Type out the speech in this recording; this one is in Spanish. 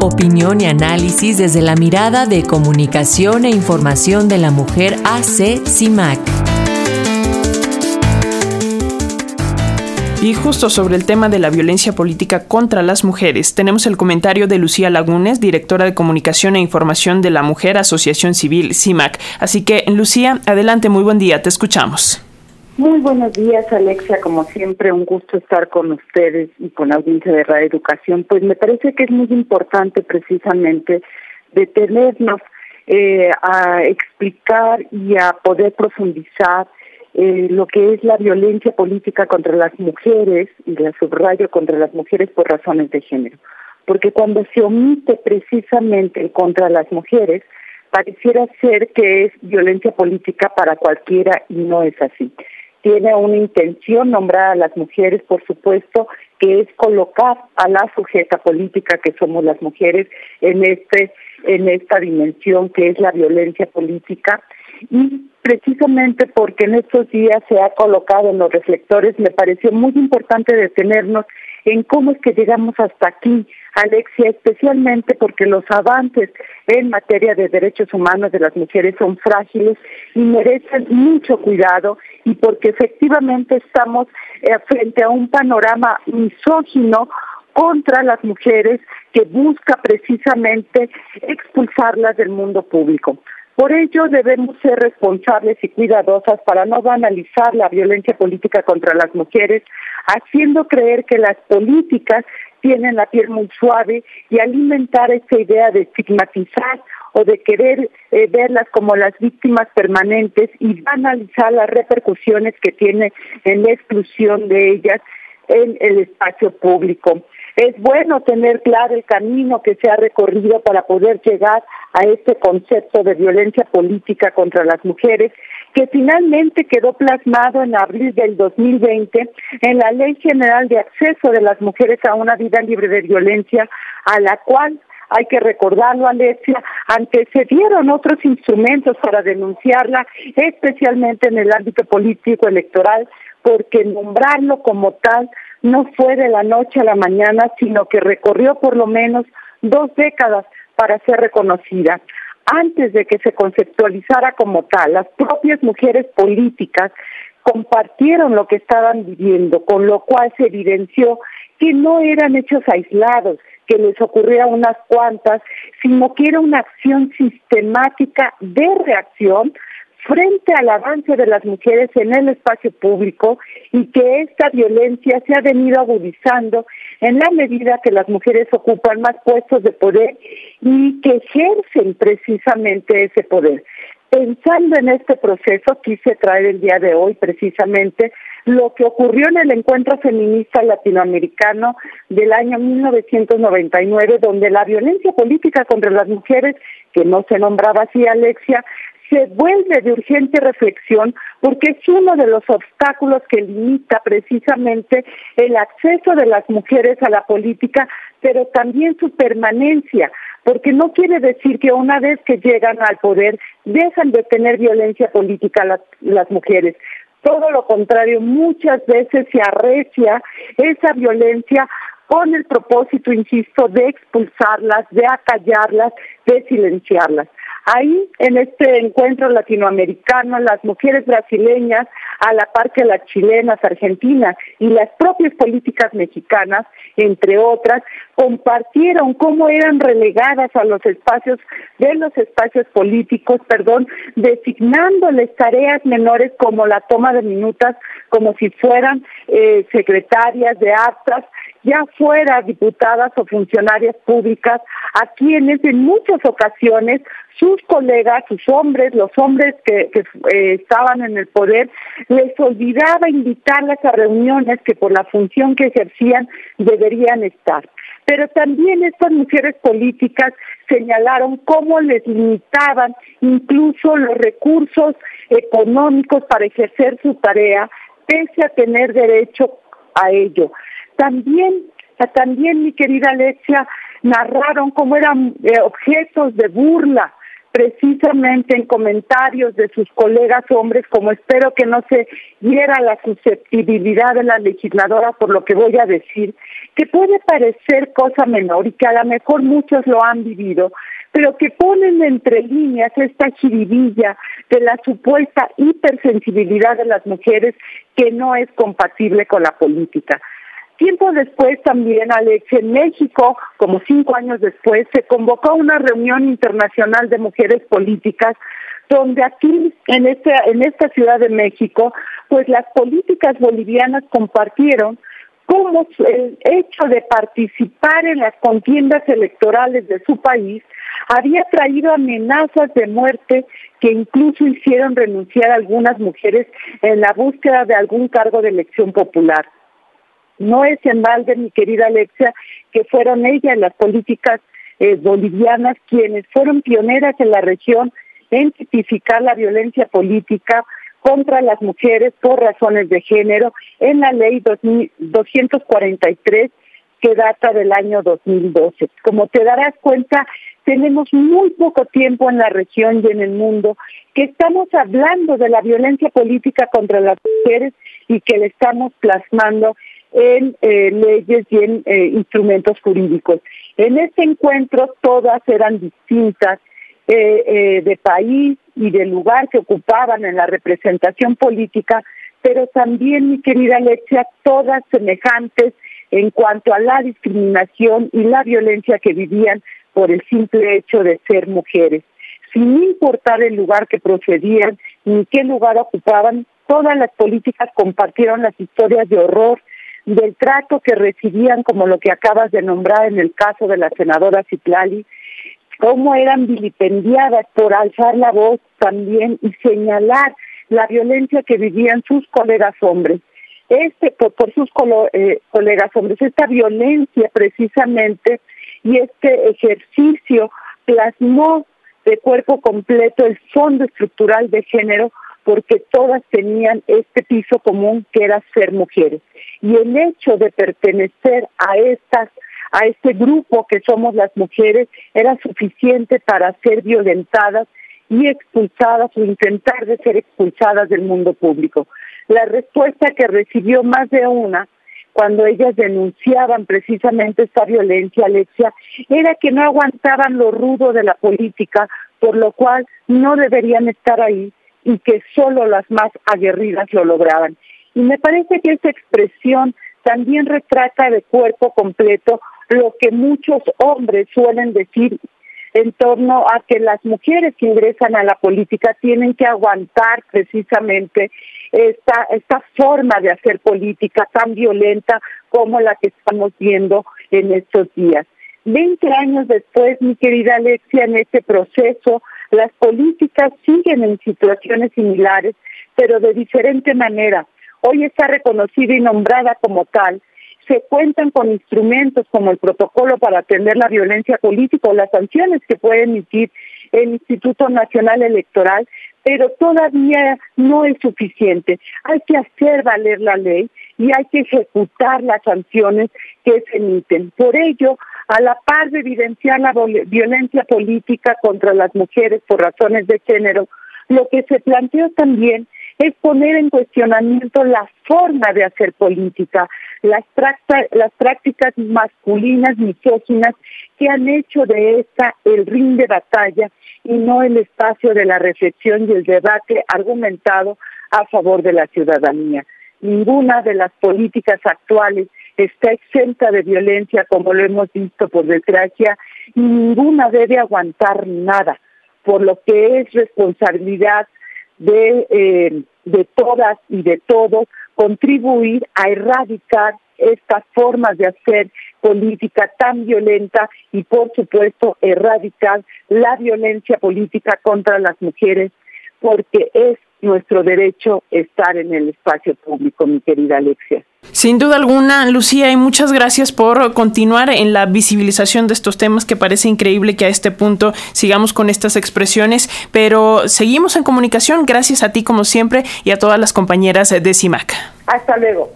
Opinión y análisis desde la mirada de comunicación e información de la mujer AC CIMAC. Y justo sobre el tema de la violencia política contra las mujeres, tenemos el comentario de Lucía Lagunes, directora de Comunicación e Información de la Mujer Asociación Civil CIMAC. Así que, Lucía, adelante, muy buen día, te escuchamos. Muy buenos días, Alexia. Como siempre, un gusto estar con ustedes y con la audiencia de Radio Educación. Pues me parece que es muy importante precisamente detenernos eh, a explicar y a poder profundizar eh, lo que es la violencia política contra las mujeres, y la subrayo contra las mujeres por razones de género. Porque cuando se omite precisamente contra las mujeres, pareciera ser que es violencia política para cualquiera y no es así. Tiene una intención nombrar a las mujeres, por supuesto, que es colocar a la sujeta política que somos las mujeres en este en esta dimensión que es la violencia política. Y precisamente porque en estos días se ha colocado en los reflectores, me pareció muy importante detenernos en cómo es que llegamos hasta aquí, Alexia, especialmente porque los avances en materia de derechos humanos de las mujeres son frágiles y merecen mucho cuidado y porque efectivamente estamos eh, frente a un panorama misógino contra las mujeres que busca precisamente expulsarlas del mundo público. Por ello debemos ser responsables y cuidadosas para no banalizar la violencia política contra las mujeres, haciendo creer que las políticas tienen la piel muy suave y alimentar esa idea de estigmatizar o de querer eh, verlas como las víctimas permanentes y banalizar las repercusiones que tiene en la exclusión de ellas en el espacio público. Es bueno tener claro el camino que se ha recorrido para poder llegar a este concepto de violencia política contra las mujeres, que finalmente quedó plasmado en abril del 2020 en la Ley General de Acceso de las Mujeres a una Vida Libre de Violencia, a la cual hay que recordarlo, Alexia, antecedieron otros instrumentos para denunciarla, especialmente en el ámbito político electoral, porque nombrarlo como tal no fue de la noche a la mañana, sino que recorrió por lo menos dos décadas para ser reconocida. Antes de que se conceptualizara como tal, las propias mujeres políticas compartieron lo que estaban viviendo, con lo cual se evidenció que no eran hechos aislados, que les ocurría unas cuantas, sino que era una acción sistemática de reacción frente al avance de las mujeres en el espacio público y que esta violencia se ha venido agudizando en la medida que las mujeres ocupan más puestos de poder y que ejercen precisamente ese poder. Pensando en este proceso, quise traer el día de hoy precisamente lo que ocurrió en el encuentro feminista latinoamericano del año 1999, donde la violencia política contra las mujeres, que no se nombraba así Alexia, se vuelve de urgente reflexión porque es uno de los obstáculos que limita precisamente el acceso de las mujeres a la política, pero también su permanencia, porque no quiere decir que una vez que llegan al poder dejan de tener violencia política las, mujeres. Todo lo contrario, muchas veces se arrecia esa violencia con el propósito, insisto, de expulsarlas, de acallarlas, de silenciarlas. Ahí, en este encuentro latinoamericano, las mujeres brasileñas, a la par que las chilenas, argentinas y las propias políticas mexicanas, entre otras, compartieron cómo eran relegadas a los espacios de los espacios políticos, perdón, designándoles tareas menores como la toma de minutas, como si fueran eh, secretarias de actas, ya fuera diputadas o funcionarias públicas, a quienes en muchas ocasiones sus colegas, sus hombres, los hombres que, eh, estaban en el poder, les olvidaba invitarlas a reuniones que por la función que ejercían deberían estar. Pero también estas mujeres políticas señalaron cómo les limitaban incluso los recursos económicos para ejercer su tarea, pese a tener derecho a ello. También, también mi querida Alexia, narraron cómo eran eh, objetos de burla precisamente en comentarios de sus colegas hombres, como espero que no se hiera la susceptibilidad de la legisladora por lo que voy a decir, que puede parecer cosa menor y que a lo mejor muchos lo han vivido, pero que ponen entre líneas esta jiribilla de la supuesta hipersensibilidad de las mujeres que no es compatible con la política. Tiempo después también, Alex, en México, como cinco años después, se convocó una reunión internacional de mujeres políticas donde aquí, en esta, en esta Ciudad de México, pues las políticas bolivianas compartieron cómo el hecho de participar en las contiendas electorales de su país había traído amenazas de muerte que incluso hicieron renunciar a algunas mujeres en la búsqueda de algún cargo de elección popular. No es en balde, mi querida Alexia, que fueron ellas las políticas eh, bolivianas quienes fueron pioneras en la región en tipificar la violencia política contra las mujeres por razones de género en la ley 243 que data del año 2012. Como te darás cuenta, tenemos muy poco tiempo en la región y en el mundo que estamos hablando de la violencia política contra las mujeres y que le estamos plasmando en eh, leyes y en eh, instrumentos jurídicos. En este encuentro todas eran distintas eh, de país y de lugar que ocupaban en la representación política, pero también, mi querida Alexia, todas semejantes en cuanto a la discriminación y la violencia que vivían por el simple hecho de ser mujeres. Sin importar el lugar que procedían ni qué lugar ocupaban, todas las políticas compartieron las historias de horror del trato que recibían, como lo que acabas de nombrar en el caso de la senadora Citlali, cómo eran vilipendiadas por alzar la voz también y señalar la violencia que vivían sus colegas hombres. Este, por, sus eh, colegas hombres, esta violencia precisamente y este ejercicio plasmó de cuerpo completo el fondo estructural de género porque todas tenían este piso común que era ser mujeres. Y el hecho de pertenecer a estas a este grupo que somos las mujeres era suficiente para ser violentadas y expulsadas o intentar de ser expulsadas del mundo público. La respuesta que recibió más de una cuando ellas denunciaban precisamente esta violencia, Alexia, era que no aguantaban lo rudo de la política, por lo cual no deberían estar ahí y que solo las más aguerridas lo lograban. Y me parece que esa expresión también retrata de cuerpo completo lo que muchos hombres suelen decir en torno a que las mujeres que ingresan a la política tienen que aguantar precisamente esta, esta forma de hacer política tan violenta como la que estamos viendo en estos días. Veinte años después, mi querida Alexia, en este proceso las políticas siguen en situaciones similares, pero de diferente manera. Hoy está reconocida y nombrada como tal. Se cuentan con instrumentos como el protocolo para atender la violencia política o las sanciones que puede emitir el Instituto Nacional Electoral, pero todavía no es suficiente. Hay que hacer valer la ley y hay que ejecutar las sanciones que se emiten. Por ello, a la par de evidenciar la violencia política contra las mujeres por razones de género, lo que se planteó también es poner en cuestionamiento la forma de hacer política, las, prácticas masculinas misóginas que han hecho de esta el ring de batalla y no el espacio de la reflexión y el debate argumentado a favor de la ciudadanía. Ninguna de las políticas actuales está exenta de violencia, como lo hemos visto por desgracia, y ninguna debe aguantar nada, por lo que es responsabilidad de, eh, de todas y de todos contribuir a erradicar estas formas de hacer política tan violenta y por supuesto erradicar la violencia política contra las mujeres porque es nuestro derecho estar en el espacio público, mi querida Alexia. Sin duda alguna, Lucía, y muchas gracias por continuar en la visibilización de estos temas, que parece increíble que a este punto sigamos con estas expresiones, pero seguimos en comunicación, gracias a ti como siempre y a todas las compañeras de CIMAC. Hasta luego.